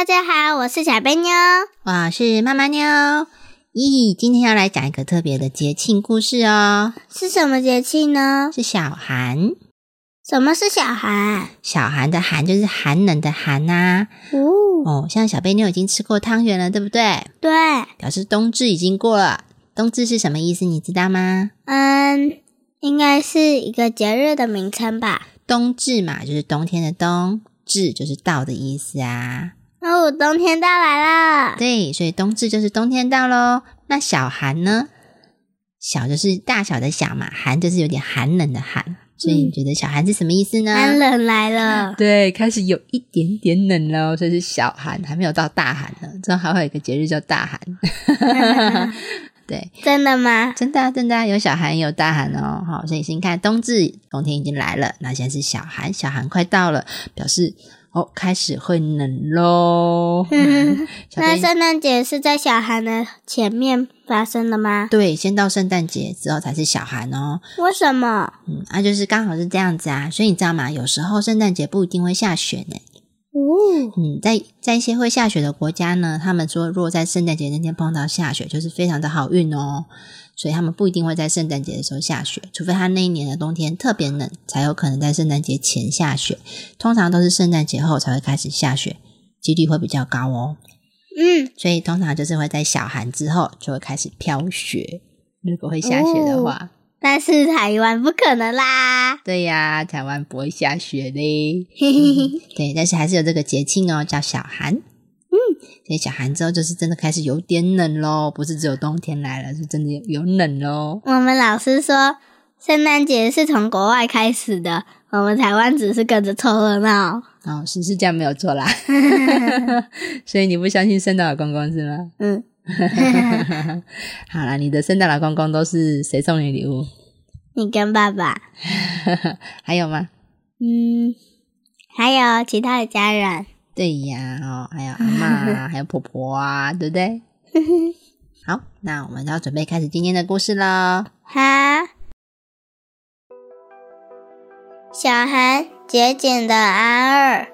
大家好，我是小贝妞，我是妈妈妞。咦，今天要来讲一个特别的节庆故事哦。是什么节庆呢？是小寒。什么是小寒？小寒的寒就是寒冷的寒呐。哦哦，像小贝妞已经吃过汤圆了，对不对？对，表示冬至已经过了。冬至是什么意思？你知道吗？嗯，应该是一个节日的名称吧。冬至嘛，就是冬天的冬，至就是到的意思啊。哦，冬天到来了。对，所以冬至就是冬天到喽。那小寒呢？小就是大小的小嘛，寒就是有点寒冷的寒。所以你觉得小寒是什么意思呢？寒冷来了。对，开始有一点点冷了，所以是小寒，还没有到大寒呢。之后还会有一个节日叫大寒。对，真的吗？真的啊真的啊有小寒也有大寒哦。好，所以先看冬至，冬天已经来了，那现在是小寒，小寒快到了，表示哦开始会冷喽。那贝圣诞节是在小寒的前面发生的吗？对，先到圣诞节之后才是小寒哦。为什么？嗯，啊，就是刚好是这样子啊。所以你知道吗？有时候圣诞节不一定会下雪呢。哦，嗯，在在一些会下雪的国家呢，他们说如果在圣诞节那天碰到下雪，就是非常的好运哦。所以他们不一定会在圣诞节的时候下雪，除非他那一年的冬天特别冷，才有可能在圣诞节前下雪。通常都是圣诞节后才会开始下雪，几率会比较高哦。嗯，所以通常就是会在小寒之后就会开始飘雪。如果会下雪的话，但是台湾不可能啦。对呀，台湾不会下雪嘞。嘿嘿嘿，对，但是还是有这个节庆哦，叫小寒。嗯，所以小寒之后就是真的开始有点冷喽，不是只有冬天来了，是真的有有冷喽。我们老师说圣诞节是从国外开始的，我们台湾只是跟着凑热闹。哦，是是这样没有错啦。所以你不相信圣诞老公公是吗？嗯，好啦，你的圣诞老公公都是谁送你礼物？你跟爸爸，还有吗？嗯，还有其他的家人。对呀，哦，还有阿妈啊，还有婆婆啊，对不对？好，那我们要准备开始今天的故事喽。哈，小寒节俭的阿二。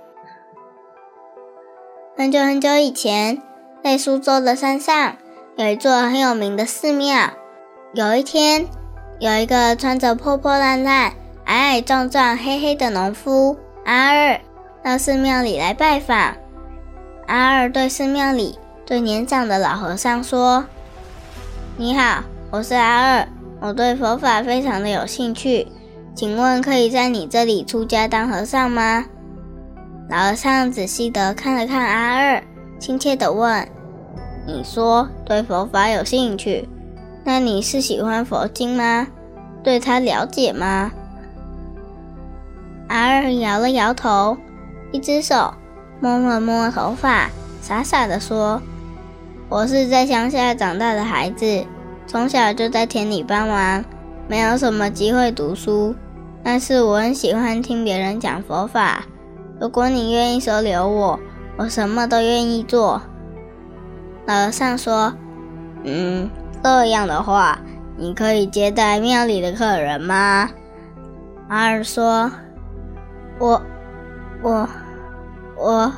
很久很久以前，在苏州的山上有一座很有名的寺庙。有一天，有一个穿着破破烂烂、矮矮壮壮、黑黑的农夫阿二到寺庙里来拜访。阿二对寺庙里最年长的老和尚说：“你好，我是阿二，我对佛法非常的有兴趣，请问可以在你这里出家当和尚吗？”老和尚仔细的看了看阿二，亲切的问：“你说对佛法有兴趣，那你是喜欢佛经吗？对它了解吗？”阿二摇了摇头，一只手摸了摸头发，傻傻的说：“我是在乡下长大的孩子，从小就在田里帮忙，没有什么机会读书。但是我很喜欢听别人讲佛法。如果你愿意收留我，我什么都愿意做。”老和尚说：“嗯，这样的话，你可以接待庙里的客人吗？”阿尔说：“我，我，我，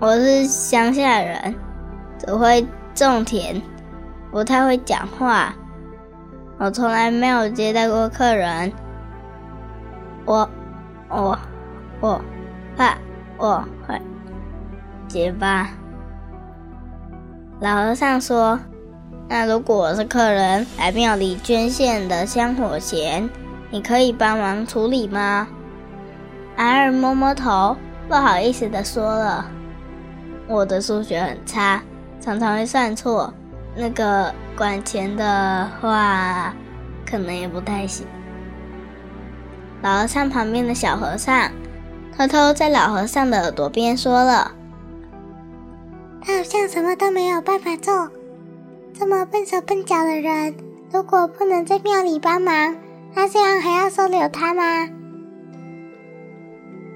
我是乡下人，只会种田，不太会讲话。我从来没有接待过客人。我，我，我怕我会结巴。”老和尚说：“那如果我是客人来庙里捐献的香火钱，你可以帮忙处理吗？”阿二摸摸头，不好意思的说了：“我的数学很差，常常会算错。那个管钱的话，可能也不太行。”老和尚旁边的小和尚偷偷在老和尚的耳朵边说了：“他好像什么都没有办法做，这么笨手笨脚的人，如果不能在庙里帮忙，那这样还要收留他吗？”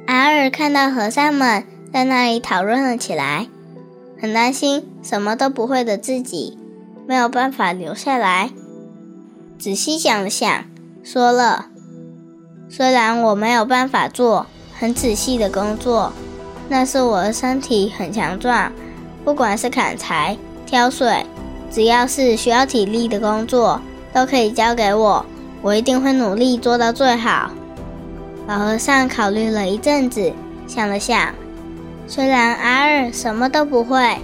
阿尔看到和尚们在那里讨论了起来，很担心什么都不会的自己没有办法留下来。仔细想了想，说了：“虽然我没有办法做很仔细的工作，但是我的身体很强壮，不管是砍柴、挑水，只要是需要体力的工作，都可以交给我，我一定会努力做到最好。”老和尚考虑了一阵子，想了想，虽然阿二什么都不会，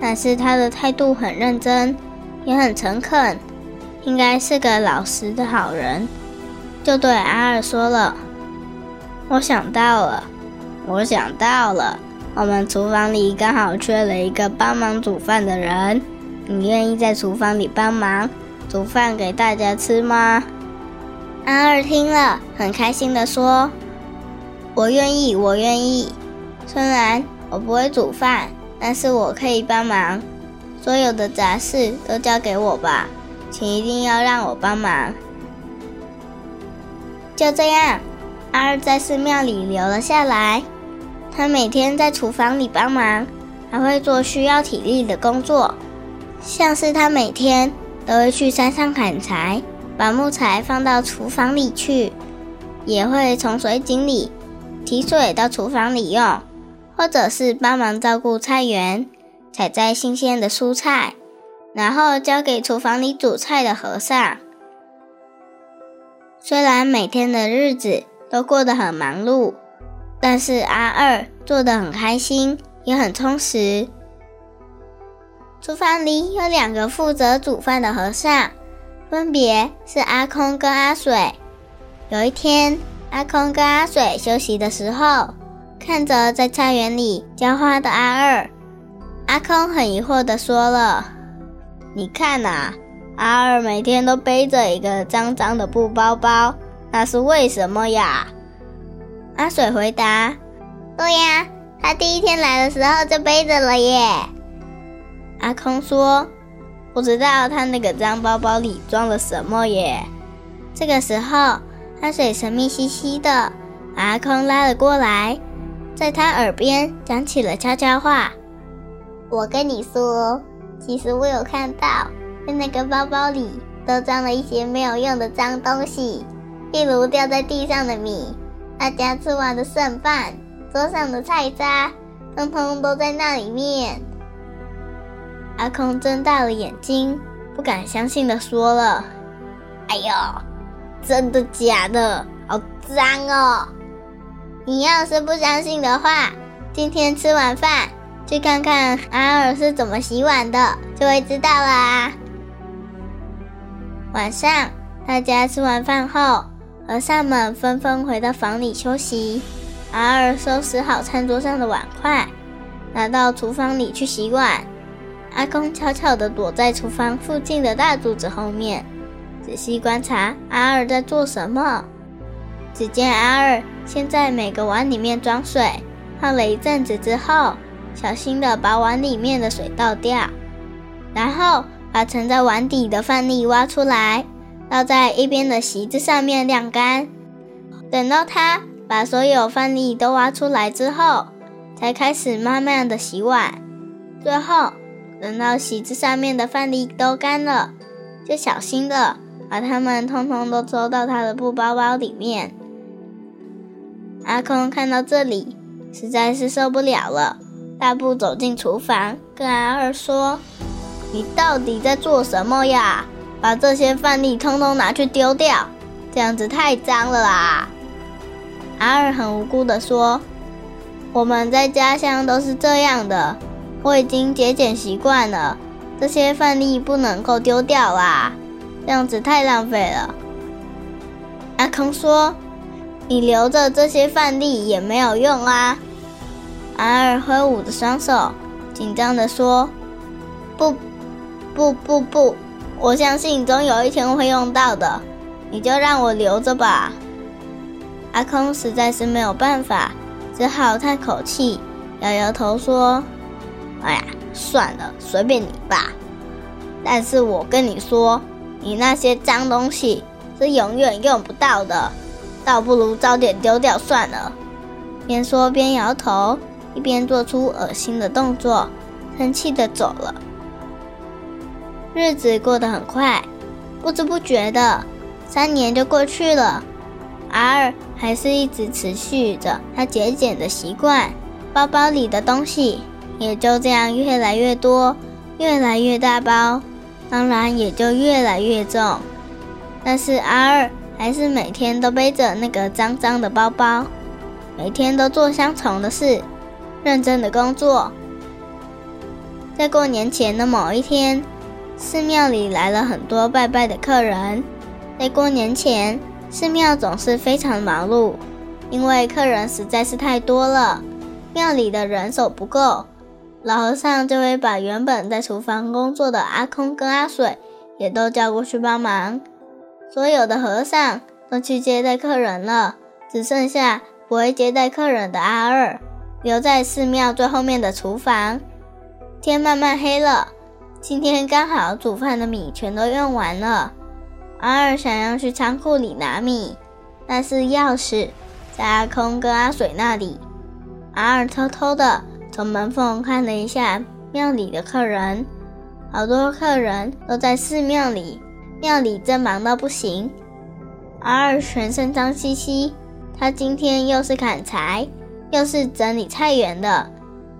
但是他的态度很认真，也很诚恳。应该是个老实的好人，就对阿二说了：“我想到了，我想到了，我们厨房里刚好缺了一个帮忙煮饭的人，你愿意在厨房里帮忙煮饭给大家吃吗？”安二听了，很开心的说：“我愿意，我愿意。虽然我不会煮饭，但是我可以帮忙，所有的杂事都交给我吧。”请一定要让我帮忙。就这样，阿二在寺庙里留了下来。他每天在厨房里帮忙，还会做需要体力的工作，像是他每天都会去山上砍柴，把木材放到厨房里去，也会从水井里提水到厨房里用，或者是帮忙照顾菜园，采摘新鲜的蔬菜。然后交给厨房里煮菜的和尚。虽然每天的日子都过得很忙碌，但是阿二做得很开心，也很充实。厨房里有两个负责煮饭的和尚，分别是阿空跟阿水。有一天，阿空跟阿水休息的时候，看着在菜园里浇花的阿二，阿空很疑惑地说了。你看呐，阿二每天都背着一个脏脏的布包包，那是为什么呀？阿水回答：“对呀，他第一天来的时候就背着了耶。”阿空说：“不知道他那个脏包包里装了什么耶。”这个时候，阿水神秘兮兮的把阿空拉了过来，在他耳边讲起了悄悄话：“我跟你说。”其实我有看到，在那个包包里都装了一些没有用的脏东西，例如掉在地上的米、大家吃完的剩饭、桌上的菜渣，通通都在那里面。阿空睁大了眼睛，不敢相信的说了：“哎呦，真的假的？好脏哦！你要是不相信的话，今天吃完饭。”去看看阿尔是怎么洗碗的，就会知道啦。晚上，大家吃完饭后，和尚们纷纷回到房里休息。阿尔收拾好餐桌上的碗筷，拿到厨房里去洗碗。阿公悄悄地躲在厨房附近的大柱子后面，仔细观察阿二在做什么。只见阿二先在每个碗里面装水，泡了一阵子之后。小心的把碗里面的水倒掉，然后把盛在碗底的饭粒挖出来，倒在一边的席子上面晾干。等到他把所有饭粒都挖出来之后，才开始慢慢的洗碗。最后等到席子上面的饭粒都干了，就小心的把它们通通都收到他的布包包里面。阿空看到这里，实在是受不了了。大步走进厨房，跟阿二说：“你到底在做什么呀？把这些饭粒通通拿去丢掉，这样子太脏了啦！”阿二很无辜的说：“我们在家乡都是这样的，我已经节俭习惯了，这些饭粒不能够丢掉啦，这样子太浪费了。”阿空说：“你留着这些饭粒也没有用啊。”阿二挥舞着双手，紧张地说：“不，不，不，不！我相信总有一天会用到的，你就让我留着吧。”阿空实在是没有办法，只好叹口气，摇摇头说：“哎呀，算了，随便你吧。但是我跟你说，你那些脏东西是永远用不到的，倒不如早点丢掉算了。”边说边摇头，一边做出恶心的动作，生气的走了。日子过得很快，不知不觉的，三年就过去了。R 还是一直持续着他节俭的习惯，包包里的东西也就这样越来越多，越来越大包，当然也就越来越重。但是阿二还是每天都背着那个脏脏的包包，每天都做相同的事，认真的工作。在过年前的某一天。寺庙里来了很多拜拜的客人。在过年前，寺庙总是非常忙碌，因为客人实在是太多了，庙里的人手不够。老和尚就会把原本在厨房工作的阿空跟阿水也都叫过去帮忙。所有的和尚都去接待客人了，只剩下不会接待客人的阿二留在寺庙最后面的厨房。天慢慢黑了。今天刚好煮饭的米全都用完了，阿二想要去仓库里拿米，但是钥匙在阿空跟阿水那里。阿二偷偷的从门缝看了一下庙里的客人，好多客人都在寺庙里，庙里正忙到不行。阿二全身脏兮兮，他今天又是砍柴，又是整理菜园的，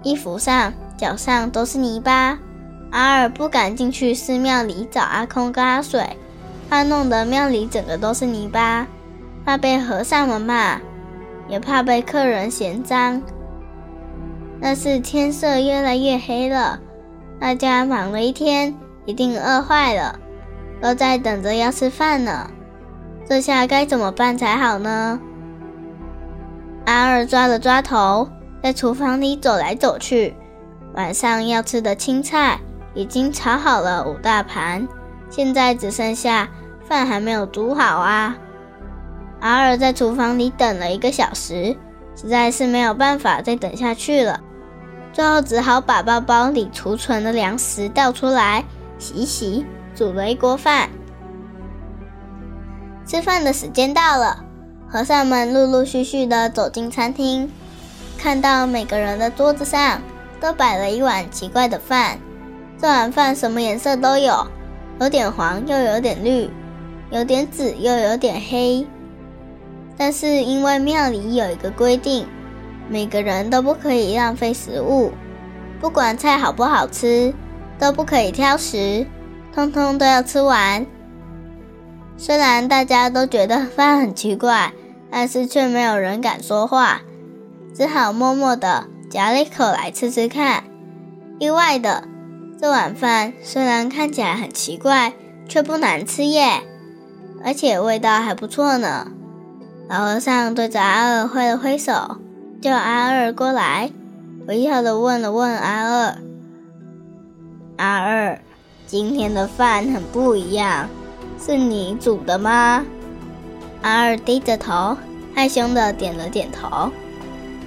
衣服上、脚上都是泥巴。阿尔不敢进去寺庙里找阿空跟阿水，怕弄得庙里整个都是泥巴，怕被和尚们骂，也怕被客人嫌脏。但是天色越来越黑了，大家忙了一天，一定饿坏了，都在等着要吃饭呢。这下该怎么办才好呢？阿二抓了抓头，在厨房里走来走去，晚上要吃的青菜。已经炒好了五大盘，现在只剩下饭还没有煮好啊！阿尔在厨房里等了一个小时，实在是没有办法再等下去了，最后只好把包包里储存的粮食倒出来洗洗，煮了一锅饭。吃饭的时间到了，和尚们陆陆续续的走进餐厅，看到每个人的桌子上都摆了一碗奇怪的饭。这碗饭什么颜色都有，有点黄，又有点绿，有点紫，又有点黑。但是因为庙里有一个规定，每个人都不可以浪费食物，不管菜好不好吃，都不可以挑食，通通都要吃完。虽然大家都觉得饭很奇怪，但是却没有人敢说话，只好默默的夹了一口来吃吃看。意外的。这碗饭虽然看起来很奇怪，却不难吃耶，而且味道还不错呢。老和尚对着阿二挥了挥手，叫阿二过来，微笑的问了问阿二：“阿二，今天的饭很不一样，是你煮的吗？”阿二低着头，害羞的点了点头。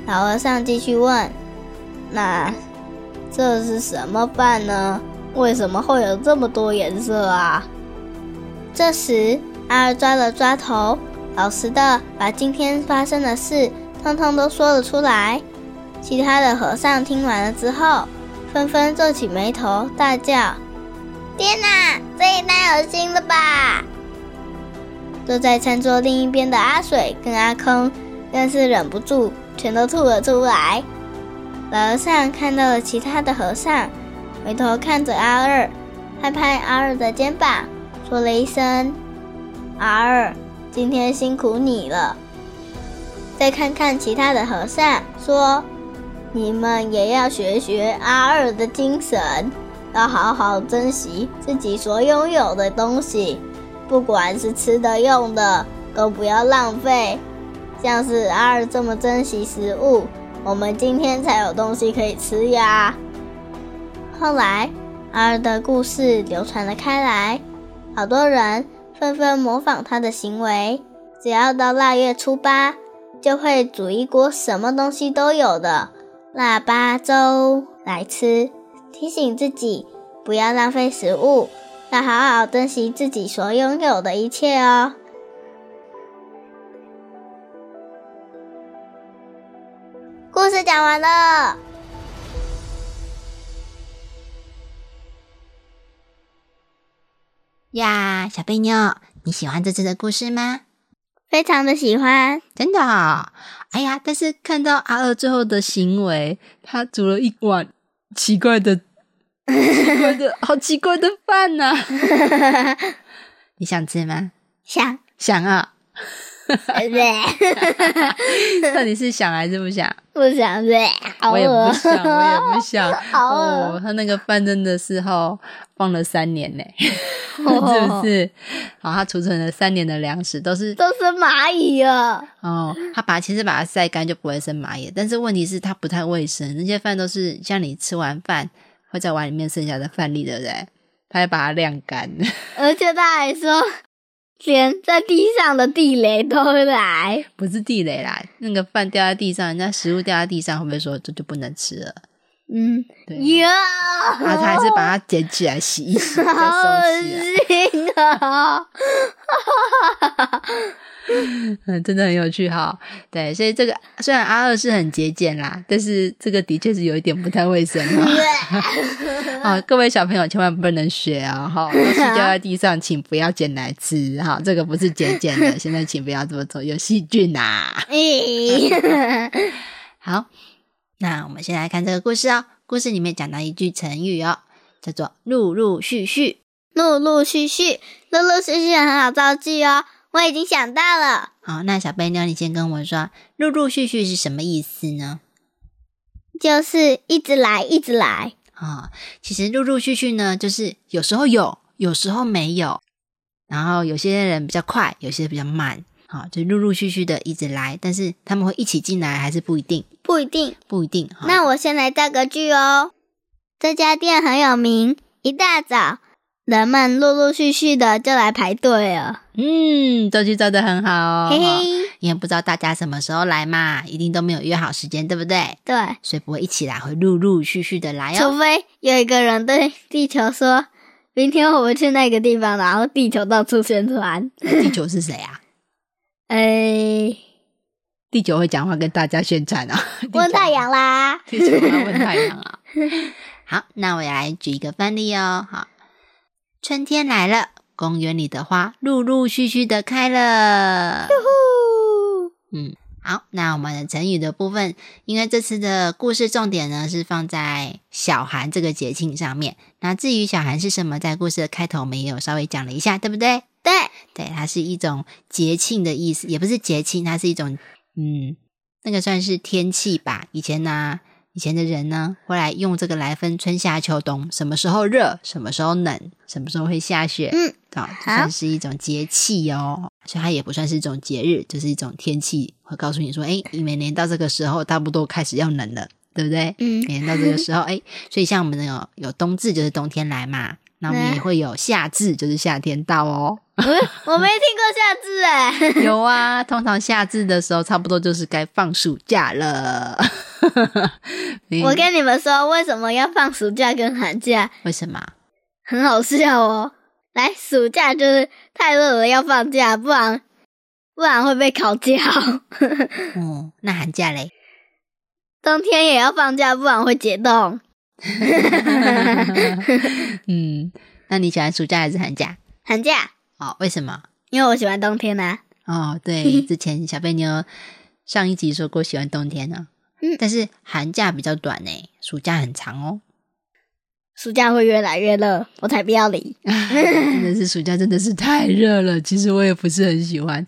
老和尚继续问：“那？”这是什么饭呢？为什么会有这么多颜色啊？这时，阿二抓了抓头，老实的把今天发生的事通通都说了出来。其他的和尚听完了之后，纷纷皱起眉头，大叫：“天哪，这也太恶心了吧！”坐在餐桌另一边的阿水跟阿空更是忍不住，全都吐了出来。老和尚看到了其他的和尚，回头看着阿二，拍拍阿二的肩膀，说了一声：“阿二，今天辛苦你了。”再看看其他的和尚，说：“你们也要学学阿二的精神，要好好珍惜自己所拥有的东西，不管是吃的、用的，都不要浪费。像是阿二这么珍惜食物。”我们今天才有东西可以吃呀！后来，阿二的故事流传了开来，好多人纷纷模仿他的行为。只要到腊月初八，就会煮一锅什么东西都有的腊八粥来吃，提醒自己不要浪费食物，要好好珍惜自己所拥有的一切哦。故事讲完了。呀，小贝妞，你喜欢这次的故事吗？非常的喜欢，真的、哦。哎呀，但是看到阿二最后的行为，他煮了一碗奇怪的、奇怪的、好奇怪的饭呐、你想吃吗？想想啊，对，到底是想还是不想？不想对，我也不想，我也不想。哦，他那个饭真的是哈放了三年呢，是 哦不是？好，他储存了三年的粮食，都是都是蚂蚁啊！哦，他把其实把它晒干就不会生蚂蚁，但是问题是它不太卫生，那些饭都是像你吃完饭会在碗里面剩下的饭粒，对不对？他还把它晾干，而且他还说，连在地上的地雷都来。不是地雷啦，那个饭掉在地上，人家食物掉在地上，会不会说这就不能吃了？嗯，对，呀，然后他还是把它捡起来洗一洗，再好恶收起来。心啊！嗯，真的很有趣哈。对，所以这个虽然阿二是很节俭啦，但是这个的确是有一点不太卫生哈。啊，各位小朋友千万不能学啊！哈，东西掉在地上，请不要捡来吃哈。这个不是节俭的，现在请不要这么做，有细菌呐、咦好，那我们先来看这个故事哦。故事里面讲到一句成语哦，叫做“陆陆续续陆陆续续，陆陆续续很好造句哦。我已经想到了，”。好，那小贝妞，你先跟我说“陆陆续续”是什么意思呢？就是一直来，一直来。啊、其实陆陆续续呢，就是有时候有，有时候没有，然后有些人比较快，有些比较慢，好、就陆陆续续的一直来，但是他们会一起进来还是不一定，不一定。不一定。哈那我先来造个句哦。这家店很有名，一大早人们陆陆续续的就来排队了。嗯，这句造的很好哦，嘿嘿，因为不知道大家什么时候来嘛，一定都没有约好时间，对不对？对，所以不会一起来，会陆陆续续的来哦。除非有一个人对地球说：“明天我们去那个地方。”然后地球到处宣传。地球是谁啊？哎，地球会讲话跟大家宣传啊、问太阳啦。地球要问太阳啊。好，那我也来举一个范例哦。好，春天来了，公园里的花陆陆续续的开了。嗯，好，那我们的成语的部分，因为这次的故事重点呢是放在小寒这个节庆上面。那至于小寒是什么，在故事的开头我们也有稍微讲了一下，对不对？对，对，它是一种节庆的意思，也不是节庆，它是一种嗯，那个算是天气吧。以前呢、以前的人呢，会来用这个来分春夏秋冬，什么时候热，什么时候冷，什么时候会下雪，嗯，啊、这算是一种节气哦。所以它也不算是一种节日，就是一种天气，会告诉你说，哎，你每年到这个时候，差不多开始要冷了，对不对？嗯每年到这个时候，哎，所以像我们有有冬至，就是冬天来嘛。那我们嗯也会有夏至，就是夏天到哦。我我没听过夏至哎。有啊，通常夏至的时候，差不多就是该放暑假了。我跟你们说，为什么要放暑假跟寒假？为什么？很好笑哦。来，暑假就是太热了要放假，不然不然会被烤焦。哦，那寒假嘞？冬天也要放假，不然会解冻。嗯，那你喜欢暑假还是寒假？寒假，哦，为什么？因为我喜欢冬天啊。哦，对，之前小贝妞上一集说过喜欢冬天呢、嗯但是寒假比较短呢，暑假很长哦。暑假会越来越热，我才不要理。真的是暑假真的是太热了，其实我也不是很喜欢。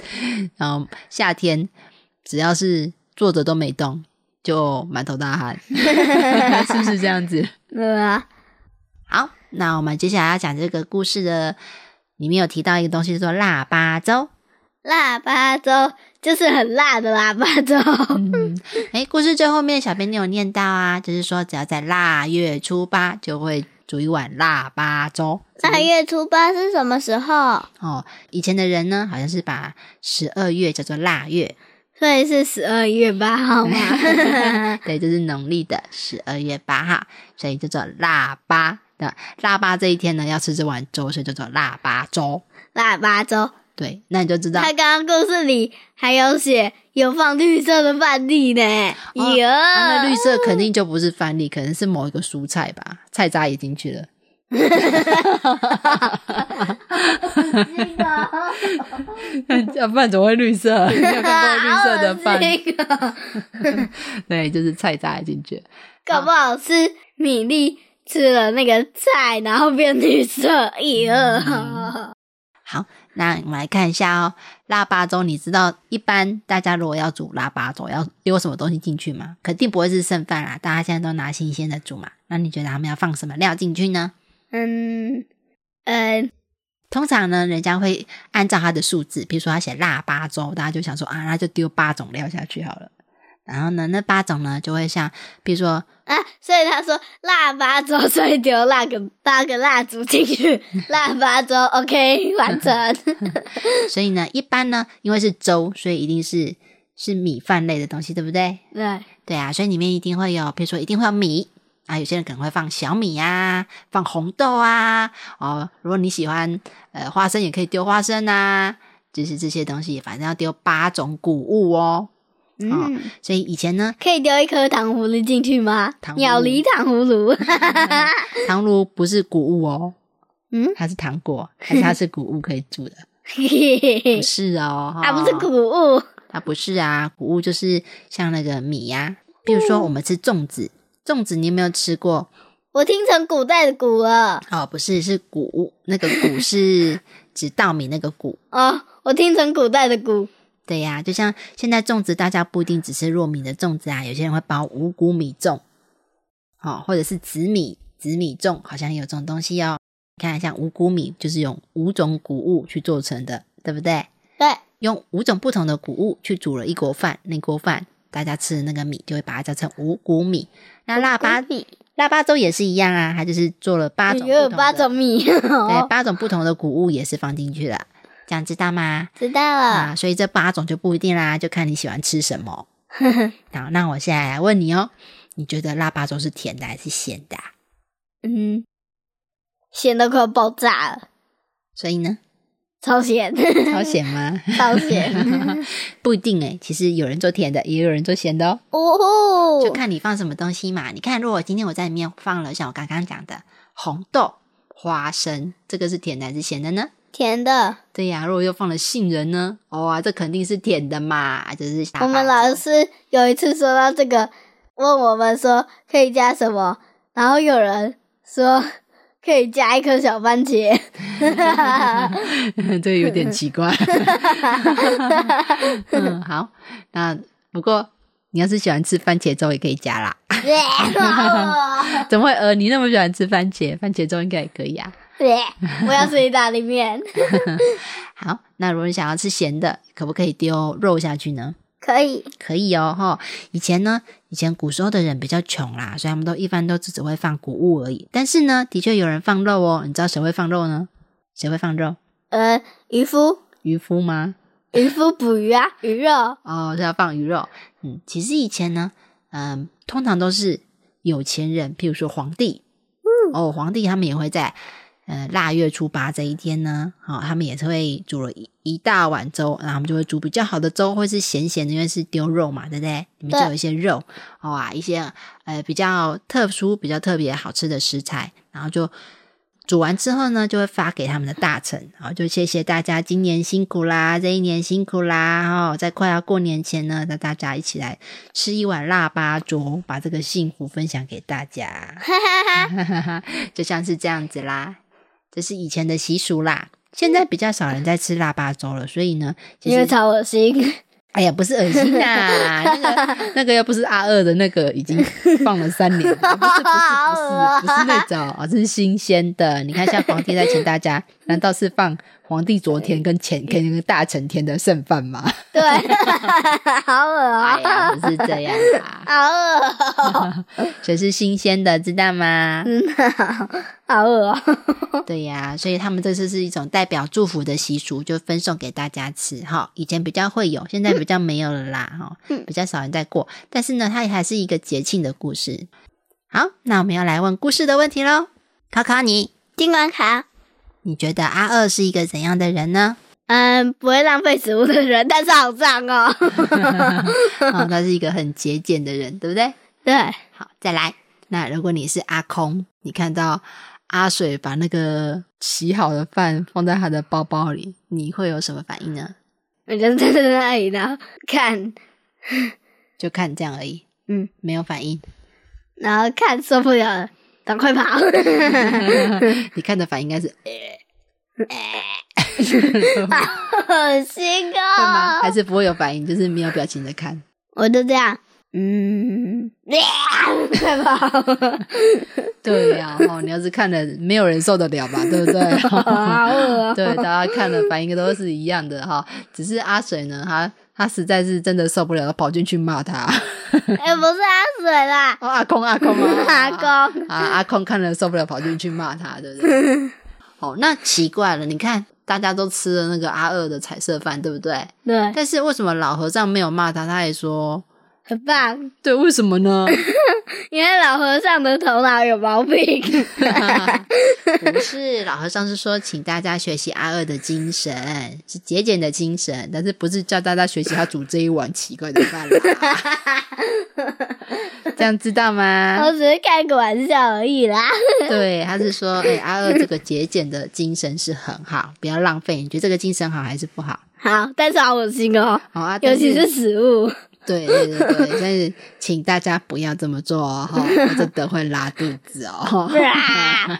然后夏天只要是坐着都没动，就满头大汗，是不是这样子？对啊，好，那我们接下来要讲这个故事的，里面有提到一个东西叫做腊八粥。腊八粥就是很辣的腊八粥。嗯，哎，故事最后面小编你有念到啊，就是说只要在腊月初八就会煮一碗腊八粥。腊月初八是什么时候？哦，以前的人呢，好像是把十二月叫做腊月，所以是十二月八号吗？对，就是农历的十二月八号，所以叫做腊八。那腊八这一天呢，要吃这碗粥，所以叫做腊八粥。腊八粥。对，那你就知道。他刚刚故事里还有写有放绿色的饭粒呢。有，那绿色肯定就不是饭粒，可能是某一个蔬菜吧，菜渣也进去了。要不然怎么会绿色？你有看过绿色的饭？对，就是菜渣也进去。搞不好是米粒吃了那个菜，然后变绿色。咦，好。那我们来看一下哦，腊八粥，你知道一般大家如果要煮腊八粥，要丢什么东西进去吗？肯定不会是剩饭啦，大家现在都拿新鲜的煮嘛。那你觉得他们要放什么料进去呢？嗯嗯，通常呢，人家会按照他的数字，比如说他写腊八粥，大家就想说啊，那就丢八种料下去好了。然后呢，那八种呢就会像，比如说啊，所以他说腊八粥，所以丢那个八个蜡烛进去，腊八粥 OK 完成。所以呢，一般呢，因为是粥，所以一定是是米饭类的东西，对不对？对对啊，所以里面一定会有，比如说一定会有米啊，有些人可能会放小米啊，放红豆啊，哦，如果你喜欢呃花生，也可以丢花生啊，就是这些东西，反正要丢八种谷物哦。嗯，所以以前呢，可以丢一颗糖葫芦进去吗？鸟梨糖葫芦，糖葫芦不是谷物哦，嗯，它是糖果，还是它是谷物可以煮的？不是哦，它不是谷物，它不是啊，谷物就是像那个米呀，比如说我们吃粽子，粽子你有没有吃过？我听成古代的谷了，哦，不是，是谷物，那个谷是 指稻米那个谷哦，我听成古代的谷。对呀，就像现在粽子，大家不一定只吃糯米的粽子啊，有些人会包五谷米粽，哦，或者是紫米紫米粽，好像有这种东西哦。你看，像五谷米就是用五种谷物去做成的，对不对？对，用五种不同的谷物去煮了一锅饭，那锅饭大家吃的那个米就会把它叫成五谷米。那腊八腊八粥也是一样啊，它就是做了八种八种米，对，八种不同的谷物也是放进去了。这样知道吗？知道了啊，所以这八种就不一定啦，就看你喜欢吃什么。好，那我现在来问你哦，你觉得腊八粥是甜的还是咸的？嗯，咸的快要爆炸了。所以呢？超咸。超咸吗？超咸。不一定哎，其实有人做甜的，也有人做咸的哦。哦。就看你放什么东西嘛。你看，如果今天我在里面放了像我刚刚讲的红豆、花生，这个是甜的还是咸的呢？甜的，对呀。如果又放了杏仁呢？哇，这肯定是甜的嘛！就是我们老师有一次说到这个，问我们说可以加什么，然后有人说可以加一颗小番茄，这有点奇怪。嗯，好，那不过你要是喜欢吃番茄粥，也可以加啦。怎么会？呃，你那么喜欢吃番茄，番茄粥应该也可以啊。对，我要吃意大利面。好，那如果你想要吃咸的，可不可以丢肉下去呢？可以，可以哦。哈，以前呢，以前古时候的人比较穷啦，所以他们都一般都只只会放谷物而已。但是呢，的确有人放肉哦。你知道谁会放肉呢？谁会放肉？呃，渔夫。渔夫吗？渔夫捕鱼啊，鱼肉。哦，是要放鱼肉。嗯，其实以前呢，嗯，通常都是有钱人，譬如说皇帝。嗯，哦，皇帝他们也会在。呃，腊月初八这一天呢，好，他们也是会煮了一一大碗粥，然后他们就会煮比较好的粥，会是咸咸的，因为是丢肉嘛，对不对？里面就有一些肉，哇，一些呃比较特殊、比较特别好吃的食材，然后就煮完之后呢，就会发给他们的大臣，好，就谢谢大家今年辛苦啦，这一年辛苦啦，哦，在快要过年前呢，那大家一起来吃一碗腊八粥，把这个幸福分享给大家，就像是这样子啦。这是以前的习俗啦，现在比较少人在吃腊八粥了，所以呢，因为超恶心。哎呀，不是恶心呐，那个 那个又不是阿二的那个，已经放了三年，不是不是不是不是那种啊，这是新鲜的。你看，像皇帝在请大家，难道是放皇帝昨天跟前跟那个大成天的剩饭吗？对，好恶哎呀，哦，不是这样 啊，好恶哦，这是新鲜的，知道吗？真的好恶哦。对呀，所以他们这次是一种代表祝福的习俗，就分送给大家吃哈。以前比较会有，现在比较没有了啦哈，比较少人在过。但是呢，它也还是一个节庆的故事。好，那我们要来问故事的问题喽。考考你，尽管考，你觉得阿二是一个怎样的人呢？嗯，不会浪费食物的人，但是好脏哦。哦，他是一个很节俭的人，对不对？对，好，再来。那如果你是阿空，你看到阿水把那个洗好的饭放在他的包包里，你会有什么反应呢？我就站在那里，然后看，就看这样而已，嗯，没有反应。然后看受不了了，赶快跑。你看的反应应该是 好心对吗？哦！还是不会有反应，就是没有表情的看。我就这样，嗯，快跑！对呀、哦，你要是看了，没有人受得了吧？对不对？好对，大家看了反应都是一样的哈。只是阿水呢，他他实在是真的受不了，跑进去骂他。哎，不是阿水啦，哦，阿空，阿空啊，阿公。啊，阿空看了受不了，跑进去骂他，对不对？哦，那奇怪了，你看大家都吃了那个阿二的彩色饭，对不对？对，但是为什么老和尚没有骂他？他也说，很棒，对，为什么呢？因为老和尚的头脑有毛病。不是，老和尚是说，请大家学习阿二的精神，是节俭的精神，但是不是叫大家学习他煮这一碗奇怪的饭啦。这样知道吗我？只是开个玩笑而已啦。对，他是说，哎、阿二这个节俭的精神是很好，不要浪费。你觉得这个精神好还是不好？好，但是好恶心哦，好啊，尤其是食物。对对对对，但是请大家不要这么做哦，哈，真的会拉肚子哦。啊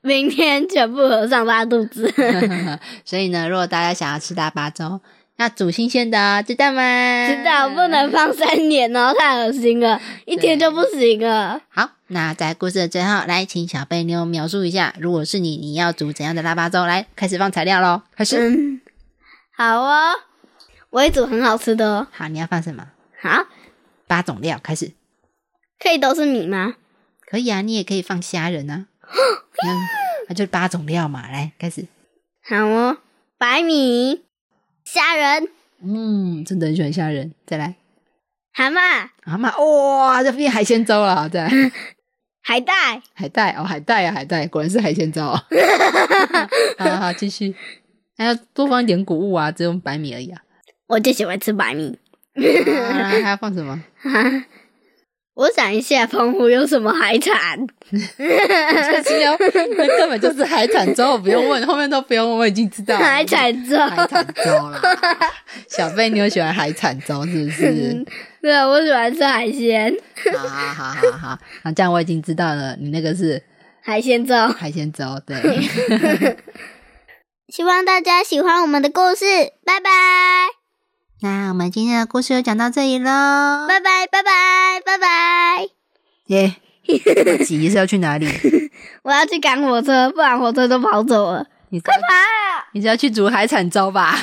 明天全部和尚拉肚子。所以呢，如果大家想要吃大巴粥，要煮新鲜的哦，知道吗？知道不能放三年哦，太恶心了，一天就不行了。好，那在故事的最后，来请小贝妞描述一下，如果是你，你要煮怎样的腊八粥？来，开始放材料喽，开始。嗯，好哦，我会煮很好吃的哦。好，你要放什么？好，八种料，开始。可以都是米吗？可以啊，你也可以放虾仁啊。那 那就八种料嘛，来开始。好哦，白米、虾仁、嗯，真的很喜欢虾仁。再来，蛤蟆、蛤蟆，哇，这变海鲜粥了。再来，海带、海带哦，海带啊，海带，果然是海鲜粥 哦。好好，继续。还要多放一点谷物啊，只有白米而已啊。我就喜欢吃白米。啊还要放什么？我想一下，澎湖有什么海产？就是要，那根本就是海产粥，不用问，后面都不用问，我已经知道了。海产粥。海产粥啦。小贝，你有喜欢海产粥是不是？对，啊我喜欢吃海鲜，好好好好好，那这样我已经知道了，你那个是海鲜粥。海鲜粥，对。希望大家喜欢我们的故事，拜拜，那我们今天的故事就讲到这里喽。拜拜，拜拜，拜拜。耶，这么急是要去哪里？我要去赶火车，不然火车都跑走了。你快跑啊！你是要去煮海产粥吧？